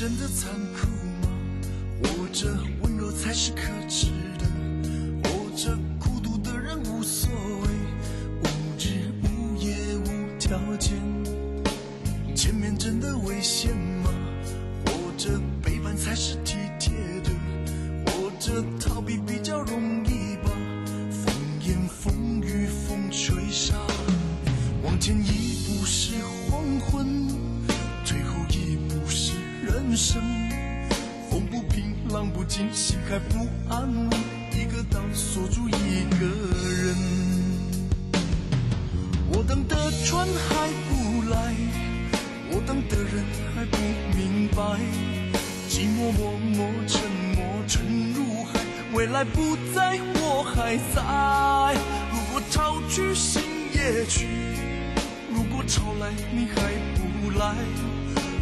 真的残酷吗？握着温柔才是可人生风不平，浪不静，心还不安稳，一个岛锁住一个人。我等的船还不来，我等的人还不明白，寂寞默默沉默沉入海，未来不在我还在。如果潮去心也去，如果潮来你还不来。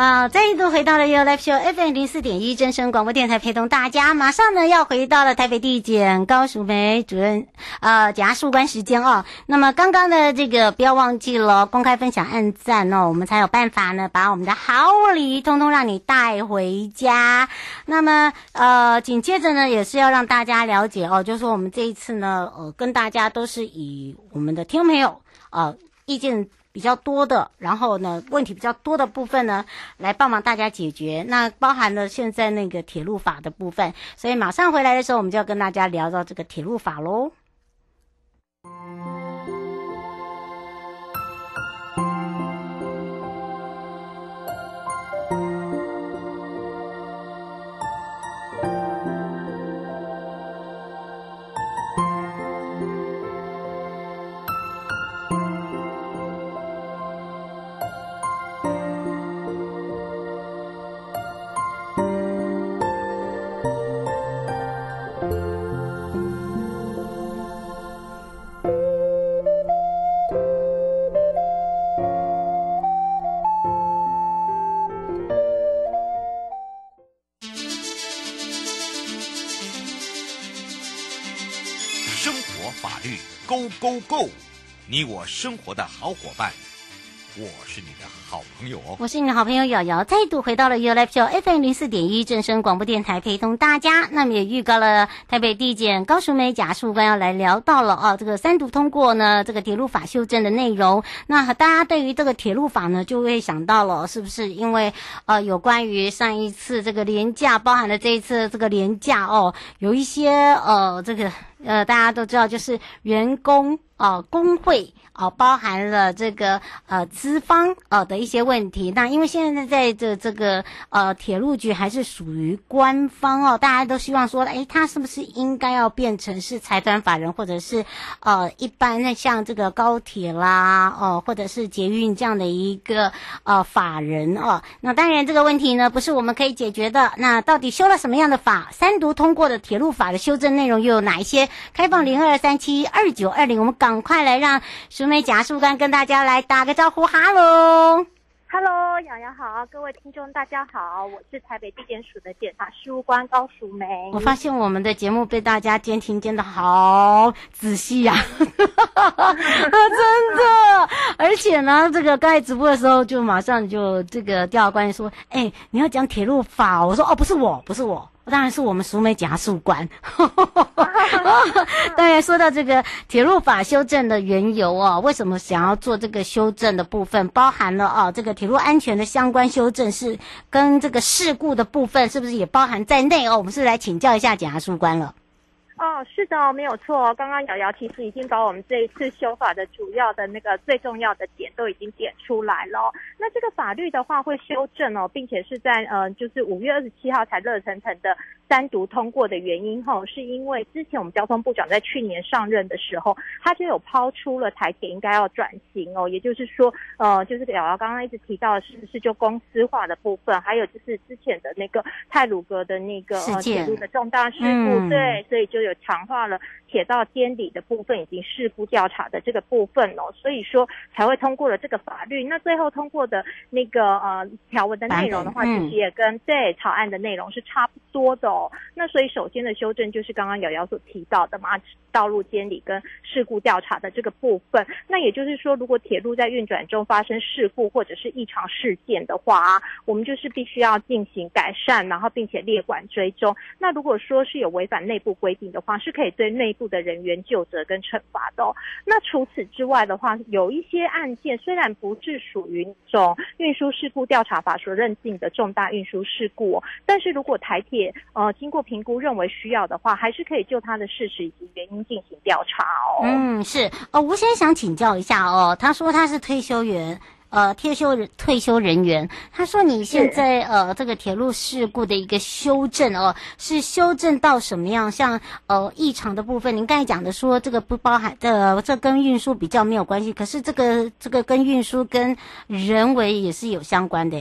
啊，再一度回到了 Your Life Show FM 零四点一真声广播电台，陪同大家。马上呢要回到了台北地检高淑梅主任呃检察事务官时间哦。那么刚刚的这个不要忘记了公开分享、按赞哦，我们才有办法呢把我们的好礼通通让你带回家。那么呃紧接着呢也是要让大家了解哦，就是说我们这一次呢呃跟大家都是以我们的听众朋友呃意见。比较多的，然后呢，问题比较多的部分呢，来帮忙大家解决。那包含了现在那个铁路法的部分，所以马上回来的时候，我们就要跟大家聊到这个铁路法喽。，Go Go 你我生活的好伙伴，我是你的好朋友哦。我是你的好朋友瑶瑶，再度回到了 You Live Show FM 零四点一正声广播电台，陪同大家。那么也预告了台北地检高淑梅检察官要来聊到了哦，这个三读通过呢，这个铁路法修正的内容。那大家对于这个铁路法呢，就会想到了，是不是因为呃有关于上一次这个廉价，包含了这一次这个廉价哦，有一些呃这个。呃，大家都知道，就是员工、呃，工会哦、包含了这个呃资方呃的一些问题。那因为现在在这这个呃铁路局还是属于官方哦，大家都希望说，诶，他是不是应该要变成是财团法人，或者是呃一般的像这个高铁啦哦、或者是捷运这样的一个呃法人哦？那当然这个问题呢，不是我们可以解决的。那到底修了什么样的法？三读通过的铁路法的修正内容又有哪一些？开放零二三七二九二零，我们赶快来让淑梅检察官跟大家来打个招呼，哈喽，哈喽，洋洋好，各位听众大家好，我是台北地检署的检察事务官高淑梅。我发现我们的节目被大家监听监的好仔细呀、啊，真的，而且呢，这个刚才直播的时候就马上就这个调查官说，哎，你要讲铁路法，我说哦，不是我，不是我。当然是我们淑梅检察官。当然说到这个铁路法修正的缘由哦，为什么想要做这个修正的部分，包含了哦这个铁路安全的相关修正，是跟这个事故的部分是不是也包含在内哦？我们是来请教一下检察官了。哦，是的，没有错。刚刚瑶瑶其实已经把我们这一次修法的主要的那个最重要的点都已经点出来了。那这个法律的话会修正哦，并且是在呃，就是五月二十七号才热腾腾的单独通过的原因哦，是因为之前我们交通部长在去年上任的时候，他就有抛出了台铁应该要转型哦，也就是说，呃，就是瑶瑶刚刚一直提到的是不是就公司化的部分，还有就是之前的那个泰鲁格的那个呃铁路的重大事故，嗯、对，所以就有。强化了铁道监理的部分以及事故调查的这个部分哦，所以说才会通过了这个法律。那最后通过的那个呃条文的内容的话，其实也跟对草案的内容是差不多的哦。那所以首先的修正就是刚刚瑶瑶所提到的嘛，道路监理跟事故调查的这个部分。那也就是说，如果铁路在运转中发生事故或者是异常事件的话啊，我们就是必须要进行改善，然后并且列管追踪。那如果说是有违反内部规定的话，是可以对内部的人员究责跟惩罚的哦。那除此之外的话，有一些案件虽然不是属于那种运输事故调查法所认定的重大运输事故，但是如果台铁呃经过评估认为需要的话，还是可以就它的事实以及原因进行调查哦。嗯，是呃，吴先生想请教一下哦，他说他是退休员。呃，退休人退休人员，他说你现在呃这个铁路事故的一个修正哦，是修正到什么样？像呃异常的部分，您刚才讲的说这个不包含的，呃，这跟运输比较没有关系，可是这个这个跟运输跟人为也是有相关的。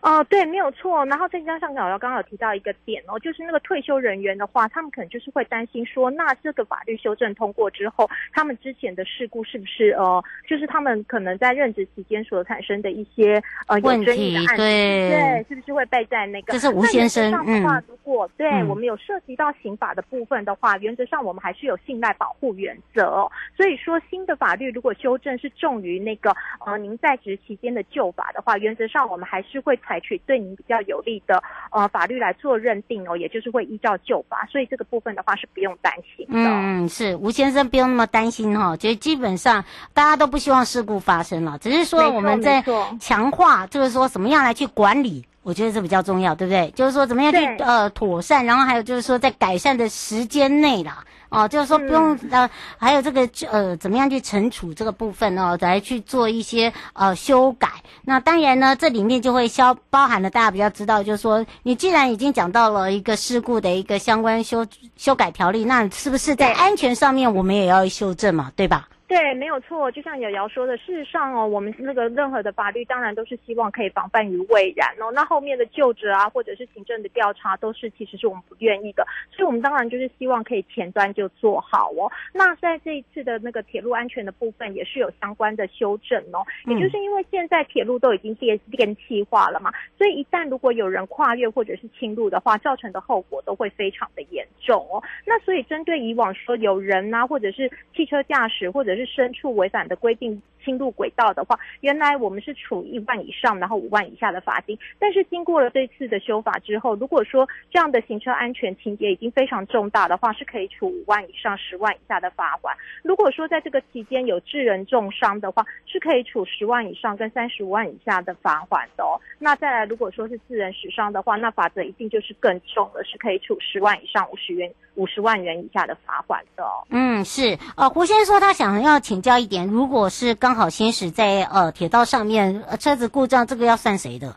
哦、呃，对，没有错。然后再加上刚刚有提到一个点哦，就是那个退休人员的话，他们可能就是会担心说，那这个法律修正通过之后，他们之前的事故是不是呃，就是他们可能在任职期间所产生的一些呃有争议的案子，对，对，是不是会被在那个？这是吴先生。那原则上的话，如果、嗯、对我们有涉及到刑法的部分的话，原则上我们还是有信赖保护原则哦。所以说，新的法律如果修正是重于那个呃您在职期间的旧法的话，原则上我们还是会。采取对您比较有利的呃法律来做认定哦，也就是会依照旧法，所以这个部分的话是不用担心的。嗯，是吴先生不用那么担心哈、哦，其实基本上大家都不希望事故发生了，只是说我们在强化，就是说怎么样来去管理，我觉得这比较重要，对不对？就是说怎么样去呃妥善，然后还有就是说在改善的时间内啦。哦，就是说不用、嗯、呃，还有这个呃，怎么样去惩处这个部分哦，来去做一些呃修改。那当然呢，这里面就会消包含了大家比较知道，就是说你既然已经讲到了一个事故的一个相关修修改条例，那是不是在安全上面我们也要修正嘛，对吧？对，没有错。就像瑶瑶说的，事实上哦，我们那个任何的法律当然都是希望可以防范于未然哦。那后面的就职啊，或者是行政的调查，都是其实是我们不愿意的。所以，我们当然就是希望可以前端就做好哦。那在这一次的那个铁路安全的部分，也是有相关的修正哦。也就是因为现在铁路都已经电电气化了嘛，所以一旦如果有人跨越或者是侵入的话，造成的后果都会非常的严重哦。那所以针对以往说有人啊，或者是汽车驾驶，或者是是牲畜违反的规定侵入轨道的话，原来我们是处一万以上，然后五万以下的罚金。但是经过了这次的修法之后，如果说这样的行车安全情节已经非常重大的话，是可以处五万以上十万以下的罚款。如果说在这个期间有致人重伤的话，是可以处十万以上跟三十五万以下的罚款的哦。那再来，如果说是致人死伤的话，那法则一定就是更重了，是可以处十万以上五十元五十万元以下的罚款的哦。嗯，是。呃，胡先生说他想要请教一点，如果是刚刚好行驶在呃铁道上面，车子故障，这个要算谁的？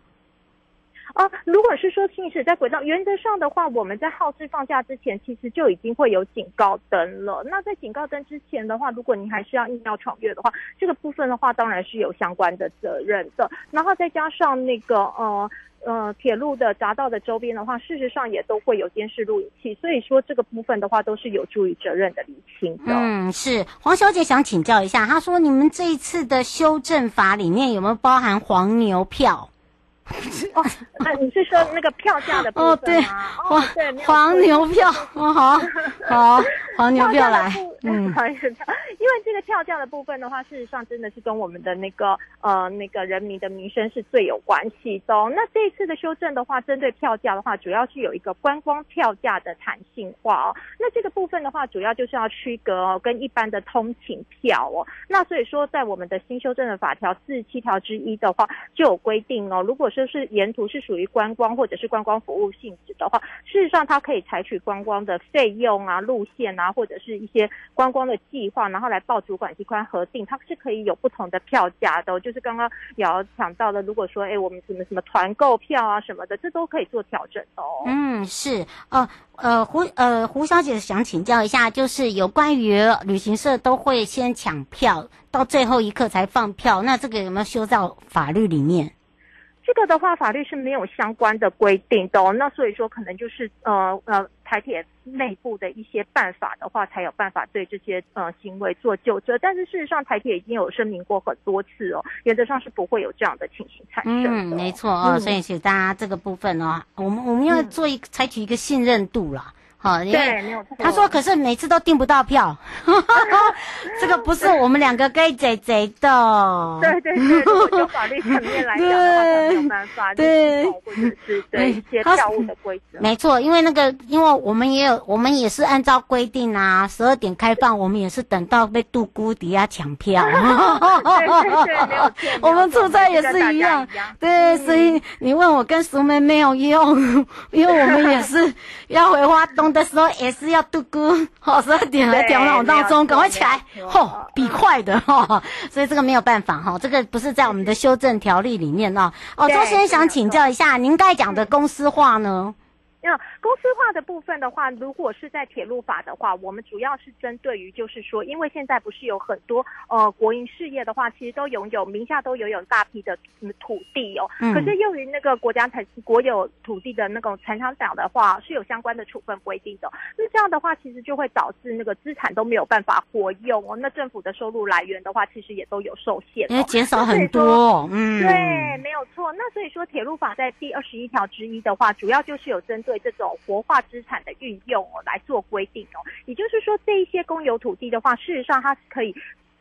哦，如果是说行驶在轨道，原则上的话，我们在号志放假之前，其实就已经会有警告灯了。那在警告灯之前的话，如果您还是要硬要闯越的话，这个部分的话，当然是有相关的责任的。然后再加上那个呃呃铁路的匝道的周边的话，事实上也都会有监视录影器，所以说这个部分的话，都是有助于责任的厘清的。嗯，是黄小姐想请教一下，她说你们这一次的修正法里面有没有包含黄牛票？哦，那你是说那个票价的部分吗？哦，对，黄、哦、对黄牛票，哦，好，好，黄牛票来，嗯，黄牛票，因为这个票价的部分的话，事实上真的是跟我们的那个呃那个人民的民生是最有关系的哦。那这一次的修正的话，针对票价的话，主要是有一个观光票价的弹性化哦。那这个部分的话，主要就是要区隔哦，跟一般的通勤票哦。那所以说，在我们的新修正的法条四十七条之一的话，就有规定哦，如果就是沿途是属于观光或者是观光服务性质的话，事实上它可以采取观光的费用啊、路线啊，或者是一些观光的计划，然后来报主管机关核定，它是可以有不同的票价的。就是刚刚瑶瑶讲到的，如果说哎我们什么什么团购票啊什么的，这都可以做调整哦。嗯，是呃呃胡呃胡小姐想请教一下，就是有关于旅行社都会先抢票，到最后一刻才放票，那这个有没有修到法律里面？这个的话，法律是没有相关的规定的哦。那所以说，可能就是呃呃，台铁内部的一些办法的话，才有办法对这些呃行为做纠正。但是事实上，台铁已经有声明过很多次哦，原则上是不会有这样的情形产生的。嗯，没错哦。所以请大家这个部分哦，我们我们要做一采取一个信任度啦。好，因为他说，可是每次都订不到票，这个不是我们两个可以贼贼的。对对对，从法律层面来讲的话，没有办法，对，或者是对一些票务的规则。没错，因为那个，因为我们也有，我们也是按照规定啊，十二点开放，我们也是等到被杜姑底下抢票。对对对，没有错。我们出差也是一样，对，所以你问我跟熟妹没有用，因为我们也是要回花东。的时候也是要嘟咕，好十二点来调闹闹钟，赶快起来，吼，比快的 哈，所以这个没有办法哈，这个不是在我们的修正条例里面哦。哦，周先生想请教一下，您刚才讲的公司化呢？那公司化的部分的话，如果是在铁路法的话，我们主要是针对于就是说，因为现在不是有很多呃国营事业的话，其实都拥有名下都拥有大批的土地哦。嗯。可是由于那个国家财国有土地的那种财产法的话，是有相关的处分规定的。那这样的话，其实就会导致那个资产都没有办法活用哦。那政府的收入来源的话，其实也都有受限，因为减少很多。嗯。对，没有错。那所以说，铁路法在第二十一条之一的话，主要就是有针对。这种活化资产的运用哦，来做规定哦，也就是说，这一些公有土地的话，事实上它是可以。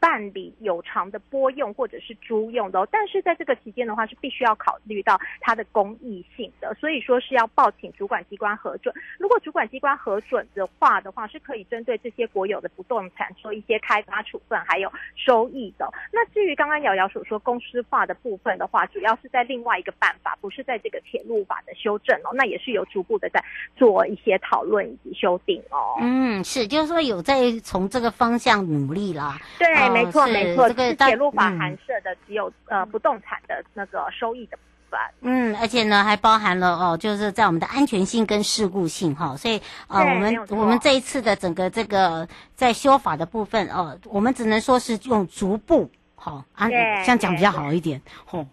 办理有偿的拨用或者是租用的，但是在这个期间的话是必须要考虑到它的公益性的，所以说是要报请主管机关核准。如果主管机关核准的话的话，是可以针对这些国有的不动产做一些开发处分，还有收益的。那至于刚刚瑶瑶所说公司化的部分的话，主要是在另外一个办法，不是在这个铁路法的修正哦，那也是有逐步的在做一些讨论以及修订哦。嗯，是，就是说有在从这个方向努力啦。对。没错，没错，这个铁路法含涉的只有、嗯、呃不动产的那个收益的部分。嗯，而且呢，还包含了哦，就是在我们的安全性跟事故性哈、哦，所以呃，我们我们这一次的整个这个在修法的部分哦，我们只能说是用逐步。好啊，这样讲比较好一点。吼，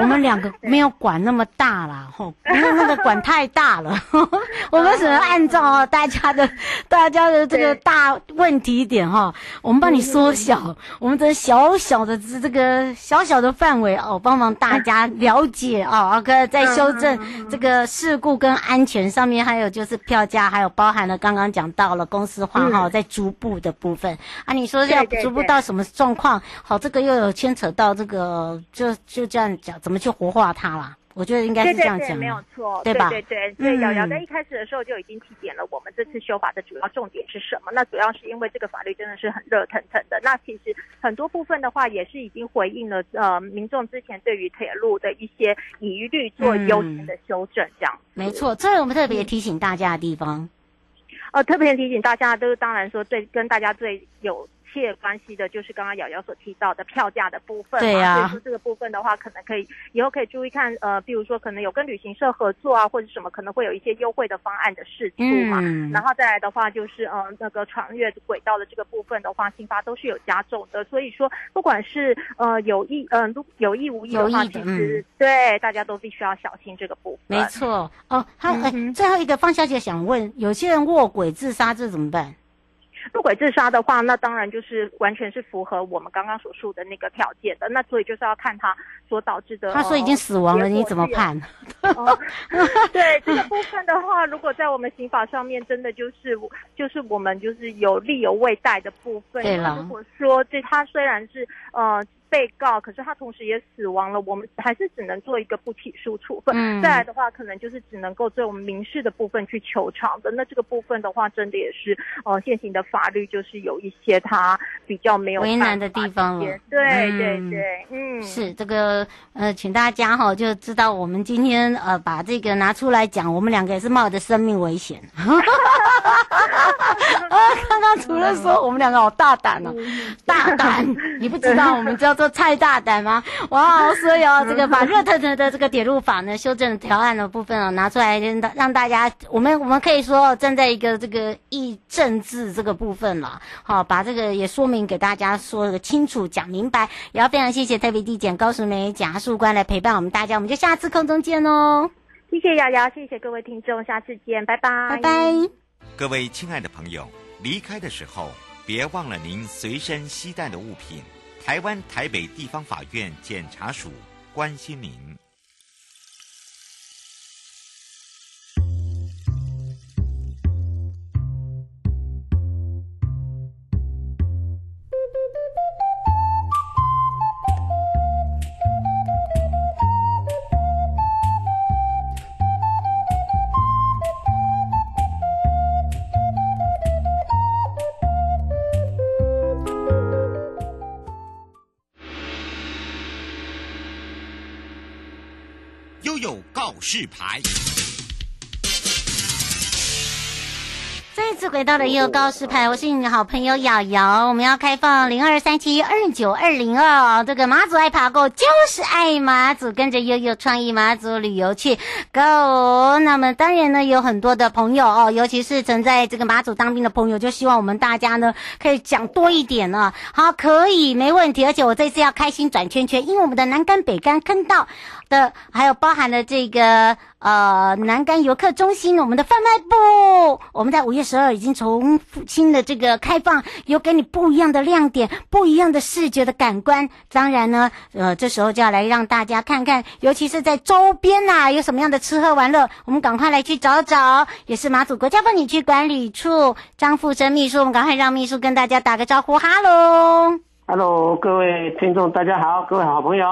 我们两个 没有管那么大啦，吼，因为那个管太大了。我们只能按照大家的、大家的这个大问题点哈，我们帮你缩小我们的小小的这个小小的范围哦，帮忙大家了解哦啊，可在修正这个事故跟安全上面，还有就是票价，还有包含了刚刚讲到了公司化哈，在逐步的部分。啊，你说要逐步到什么状况？好，这个。这又有牵扯到这个，就就这样讲，怎么去活化它啦？我觉得应该是这样讲，对对对，没有错，对吧？对对对，瑶瑶在一开始的时候就已经提点了，我们这次修法的主要重点是什么？那主要是因为这个法律真的是很热腾腾的。那其实很多部分的话，也是已经回应了呃民众之前对于铁路的一些疑虑，做优先的修正，这样、嗯。没错，这是我们特别提醒大家的地方。嗯、呃，特别提醒大家，都是当然说最跟大家最有。切关系的就是刚刚瑶瑶所提到的票价的部分，对呀、啊，所以说这个部分的话，可能可以以后可以注意看，呃，比如说可能有跟旅行社合作啊，或者什么，可能会有一些优惠的方案的试出嘛。嗯、然后再来的话，就是呃那个穿越轨道的这个部分的话，新发都是有加重的。所以说，不管是呃有意嗯、呃、有意无意的话，的其实、嗯、对大家都必须要小心这个部分。没错哦，好、嗯欸、最后一个方小姐想问，有些人卧轨自杀这怎么办？卧轨自杀的话，那当然就是完全是符合我们刚刚所述的那个条件的。那所以就是要看他所导致的。他说已经死亡了，你怎么判？哦、对这个 部分的话，如果在我们刑法上面，真的就是就是我们就是有利有未逮的部分。对了，如果说这他虽然是呃。被告，可是他同时也死亡了，我们还是只能做一个不起诉处分。嗯，再来的话，可能就是只能够对我们民事的部分去求偿的。那这个部分的话，真的也是，呃，现行的法律就是有一些他比较没有为难的地方了。对对对，嗯，是这个，呃，请大家哈就知道，我们今天呃把这个拿出来讲，我们两个也是冒着生命危险。啊，刚刚除了说我们两个好大胆哦，大胆，你不知道我们叫做。太大胆吗？哇！所以哦，这个 把热腾腾的这个铁路法呢修正条案的部分哦拿出来，让大家，我们我们可以说站在一个这个议政治这个部分了，好，把这个也说明给大家说个清楚讲明白。也要非常谢谢台北地检高淑梅检察官来陪伴我们大家，我们就下次空中见哦。谢谢瑶瑶，谢谢各位听众，下次见，拜拜，拜拜。各位亲爱的朋友，离开的时候别忘了您随身携带的物品。台湾台北地方法院检察署关心您。牌。再次回到了也有告示牌，我是你的好朋友瑶瑶。我们要开放零二三七二九二零二，这个马祖爱爬 Go 就是爱马祖，跟着悠悠创意马祖旅游去 Go。那么当然呢，有很多的朋友哦，尤其是曾在这个马祖当兵的朋友，就希望我们大家呢可以讲多一点呢。好，可以，没问题。而且我这次要开心转圈圈，因为我们的南竿北竿坑道的，还有包含了这个。呃，南竿游客中心，我们的贩卖部，我们在五月十二已经重新的这个开放，有给你不一样的亮点，不一样的视觉的感官。当然呢，呃，这时候就要来让大家看看，尤其是在周边呐、啊，有什么样的吃喝玩乐，我们赶快来去找找。也是马祖国家风景区管理处张富生秘书，我们赶快让秘书跟大家打个招呼，哈喽，哈喽，各位听众大家好，各位好朋友。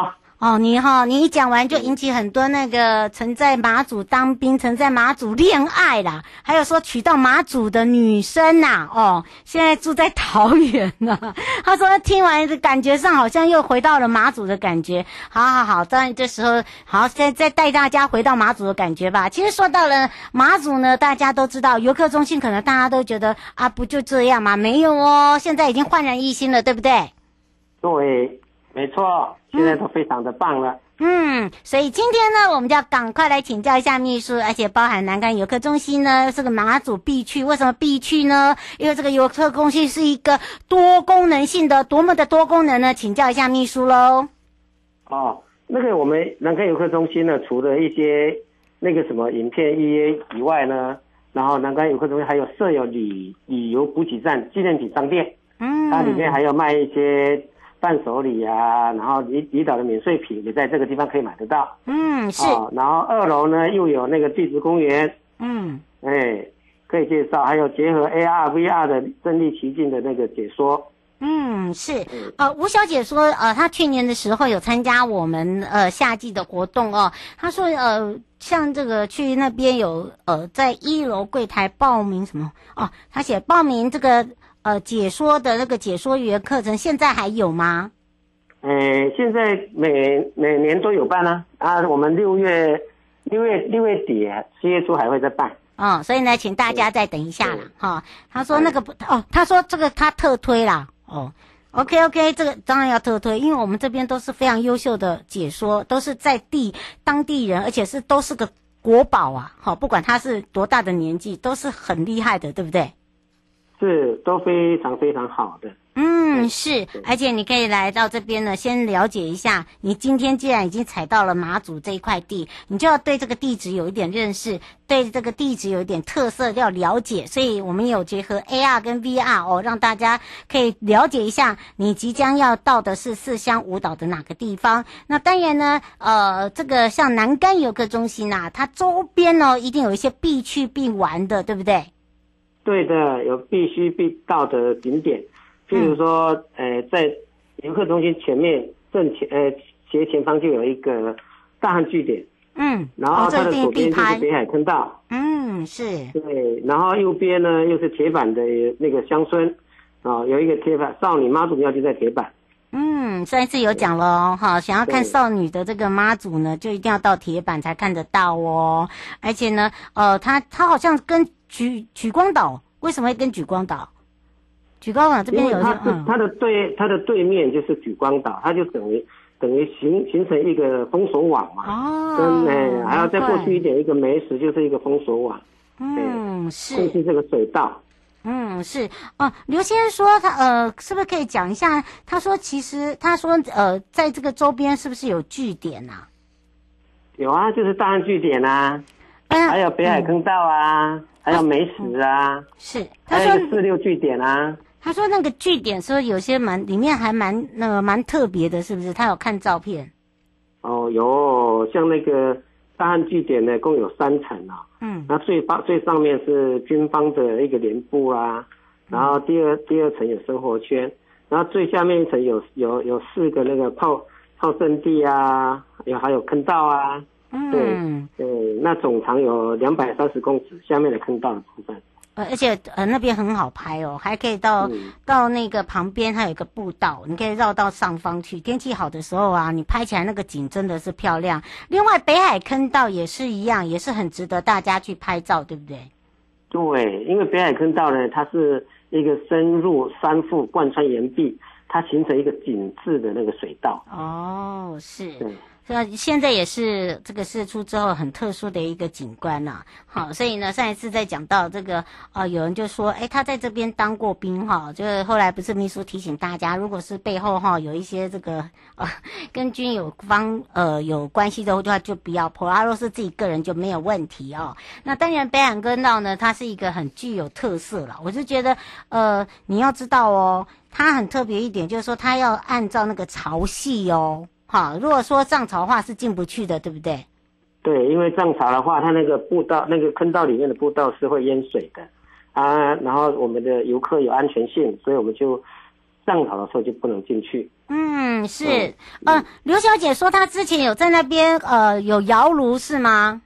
哦，你好，你一讲完就引起很多那个曾在马祖当兵、曾在马祖恋爱啦，还有说娶到马祖的女生呐、哦，现在住在桃园呢。他说听完感觉上好像又回到了马祖的感觉。好好好，当然这时候好，再再带大家回到马祖的感觉吧。其实说到了马祖呢，大家都知道游客中心，可能大家都觉得啊，不就这样吗？没有哦，现在已经焕然一新了，对不对？对。没错，现在都非常的棒了。嗯，所以今天呢，我们就要赶快来请教一下秘书，而且包含南竿游客中心呢，这个马祖必去。为什么必去呢？因为这个游客中心是一个多功能性的，多么的多功能呢？请教一下秘书喽。哦，那个我们南竿游客中心呢，除了一些那个什么影片预约以外呢，然后南竿游客中心还有设有旅旅游补给站、纪念品商店，嗯，它里面还有卖一些。伴手礼啊，然后离离岛的免税品也在这个地方可以买得到。嗯，是。哦，然后二楼呢又有那个地质公园。嗯，哎，可以介绍，还有结合 AR、VR 的身临其境的那个解说。嗯，是。呃，吴小姐说，呃，她去年的时候有参加我们呃夏季的活动哦。她说，呃，像这个去那边有呃在一楼柜台报名什么哦，她写报名这个。呃，解说的那个解说员课程现在还有吗？呃，现在每每年都有办啊，啊，我们六月六月六月底七月初还会再办。哦，所以呢，请大家再等一下啦哈。他说那个不哦，他说这个他特推啦。哦，OK OK，这个当然要特推，因为我们这边都是非常优秀的解说，都是在地当地人，而且是都是个国宝啊。好，不管他是多大的年纪，都是很厉害的，对不对？是都非常非常好的，嗯，是，而且你可以来到这边呢，先了解一下。你今天既然已经踩到了马祖这一块地，你就要对这个地址有一点认识，对这个地址有一点特色要了解。所以我们有结合 AR 跟 VR 哦，让大家可以了解一下，你即将要到的是四乡五岛的哪个地方。那当然呢，呃，这个像南竿游客中心呐、啊，它周边呢一定有一些必去必玩的，对不对？对的，有必须必到的景点，譬如说，嗯、呃，在游客中心前面正前，呃，斜前方就有一个大汉据点，嗯，然后它的左边就是北海坑道，嗯，是，对，然后右边呢又是铁板的那个乡村，啊、哦，有一个铁板少女妈祖庙就在铁板，嗯，上一次有讲了哦，哈，想要看少女的这个妈祖呢，就一定要到铁板才看得到哦，而且呢，呃，它它好像跟莒莒光岛为什么会跟举光岛？举光岛这边有一个，它它的对它的对面就是举光岛，它就等于等于形形成一个封锁网嘛。哦，跟哎还要再过去一点，一个梅石就是一个封锁网。嗯，是。就是这个水道。嗯，是。哦，刘先生说他呃，是不是可以讲一下？他说其实他说呃，在这个周边是不是有据点呐？有啊，就是大案据点啊。还有北海坑道啊，嗯、还有美食啊，嗯、是，他说还有四六据点啊。他说那个据点说有些蛮里面还蛮那个蛮特别的，是不是？他有看照片。哦，有，像那个大汉据点呢，共有三层啊。嗯。那最发最上面是军方的一个连部啊，然后第二、嗯、第二层有生活圈，然后最下面一层有有有四个那个炮炮阵地啊，有还有坑道啊。嗯，对，对，那总长有两百三十公尺，下面的坑道的部分。呃，而且呃那边很好拍哦，还可以到、嗯、到那个旁边，它有一个步道，你可以绕到上方去。天气好的时候啊，你拍起来那个景真的是漂亮。另外，北海坑道也是一样，也是很值得大家去拍照，对不对？对，因为北海坑道呢，它是一个深入山腹、贯穿岩壁，它形成一个紧致的那个水道。哦，是。对。那现在也是这个释出之后很特殊的一个景观呐、啊，好，所以呢，上一次在讲到这个，啊、呃，有人就说，哎，他在这边当过兵哈，就是后来不是秘书提醒大家，如果是背后哈有一些这个呃 跟军有方呃有关系的话，就不要破。啊，若是自己个人就没有问题哦。那当然，北海坑道呢，它是一个很具有特色了。我就觉得，呃，你要知道哦，它很特别一点，就是说它要按照那个潮汐哦。好，如果说涨潮的话是进不去的，对不对？对，因为涨潮的话，它那个步道、那个坑道里面的步道是会淹水的啊。然后我们的游客有安全性，所以我们就涨潮的时候就不能进去。嗯，是。嗯、呃，刘小姐说她之前有在那边呃有窑炉是吗？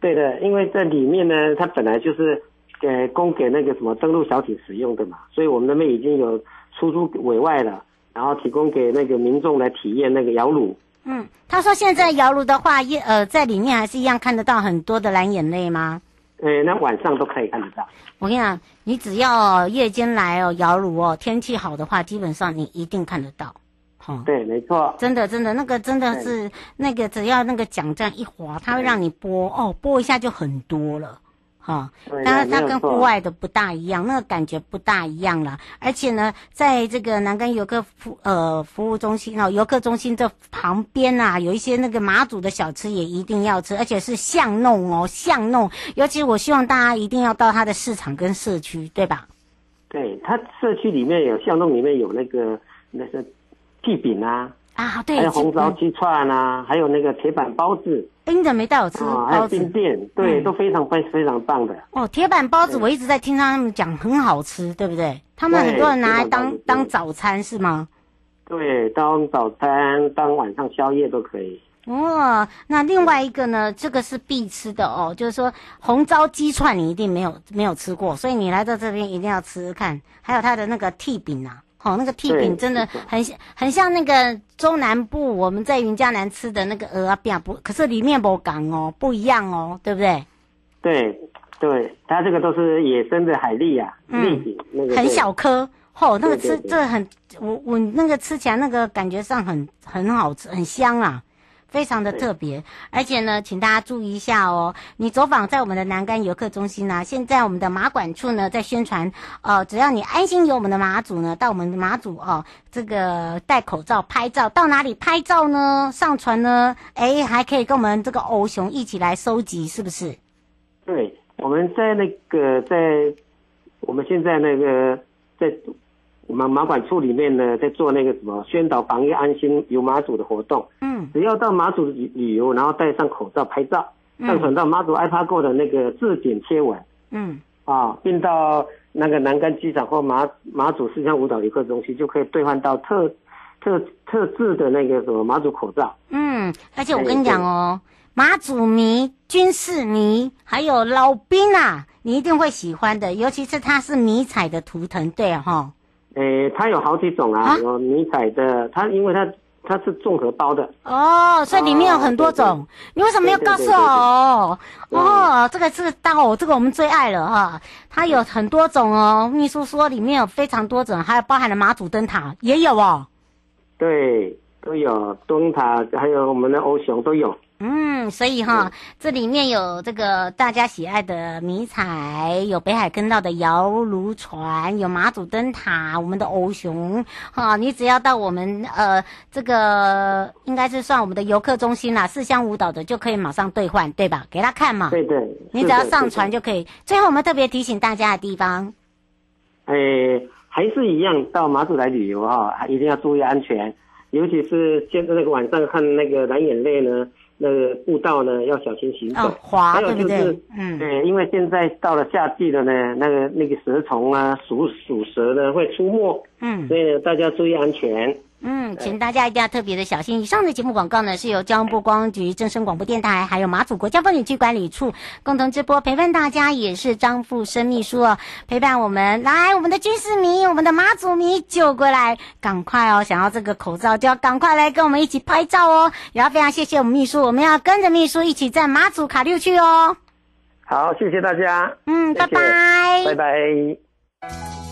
对的，因为在里面呢，它本来就是给供给那个什么登陆小艇使用的嘛，所以我们那边已经有出租委外了。然后提供给那个民众来体验那个窑炉。嗯，他说现在窑炉的话，一呃在里面还是一样看得到很多的蓝眼泪吗？呃，那晚上都可以看得到。我跟你讲，你只要夜间来哦，窑炉哦，天气好的话，基本上你一定看得到。哈，对，没错，真的真的那个真的是那个只要那个桨这样一划，它会让你拨哦，拨一下就很多了。哈，但是它跟户外的不大一样，那个感觉不大一样了。而且呢，在这个南竿游客服呃服务中心哦，游客中心这旁边啊，有一些那个马祖的小吃也一定要吃，而且是巷弄哦，巷弄。尤其我希望大家一定要到它的市场跟社区，对吧？对，它社区里面有巷弄里面有那个那个祭饼啊。啊，对，还有红烧鸡串啊，嗯、还有那个铁板包子，冰的没带我吃，哦、还有冰店，对，嗯、都非常非非常棒的。哦，铁板包子我一直在听他们讲很好吃，对不对？他们很多人拿来当当早餐是吗？对，当早餐、当晚上宵夜都可以。哦，那另外一个呢？这个是必吃的哦，就是说红烧鸡串你一定没有没有吃过，所以你来到这边一定要吃吃看。还有它的那个屉饼啊。哦，那个剃饼真的很像，很像那个中南部我们在云嘉南吃的那个鹅啊饼，不，可是里面不港哦，不一样哦，对不对？对，对，它这个都是野生的海蛎呀、啊，蛎饼、嗯，那个很小颗，哦，那个吃这很，我我那个吃起来那个感觉上很很好吃，很香啊。非常的特别，而且呢，请大家注意一下哦。你走访在我们的南竿游客中心呢、啊，现在我们的马管处呢在宣传，呃，只要你安心有我们的马祖呢，到我们的马祖哦，这个戴口罩拍照，到哪里拍照呢？上传呢？哎，还可以跟我们这个欧熊一起来收集，是不是？对，我们在那个在我们现在那个在。我们马管处里面呢，在做那个什么宣导防疫安心游马祖的活动。嗯，只要到马祖旅旅游，然后戴上口罩拍照，上传到马祖 iParKo 的那个自检贴文。嗯，啊，并到那个南竿机场或马马祖四乡舞蹈游客中心，就可以兑换到特特特制的那个什么马祖口罩。嗯，而且我跟你讲哦，马祖迷、军事迷还有老兵啊，你一定会喜欢的，尤其是它是迷彩的图腾，对哈。诶，它有好几种啊，有迷彩的，它因为它它是综合包的哦，所以里面有很多种。你为什么要告诉我？哦，这个这个刀，这个我们最爱了哈。它有很多种哦，秘书说里面有非常多种，还有包含了马祖灯塔也有哦。对，都有灯塔，还有我们的欧熊都有。嗯，所以哈，这里面有这个大家喜爱的迷彩，有北海坑道的摇橹船，有马祖灯塔，我们的欧熊哈，你只要到我们呃这个应该是算我们的游客中心啦，四乡舞蹈的就可以马上兑换，对吧？给他看嘛。对对。你只要上传就可以。最后我们特别提醒大家的地方，诶，还是一样，到马祖来旅游哈，一定要注意安全，尤其是现在那个晚上看那个蓝眼泪呢。那个步道呢，要小心行走。哦、滑，还有就是，对，对？嗯，对，因为现在到了夏季了呢，那个那个蛇虫啊，鼠鼠蛇呢会出没。嗯，所以呢，大家注意安全。嗯，请大家一定要特别的小心。以上的节目广告呢，是由交通部观光局、正声广播电台，还有马祖国家风景区管理处共同直播，陪伴大家，也是张富生秘书哦，陪伴我们来，我们的军事迷，我们的马祖迷，就过来，赶快哦，想要这个口罩，就要赶快来跟我们一起拍照哦。也要非常谢谢我们秘书，我们要跟着秘书一起在马祖卡六去哦。好，谢谢大家。嗯，拜拜，拜拜。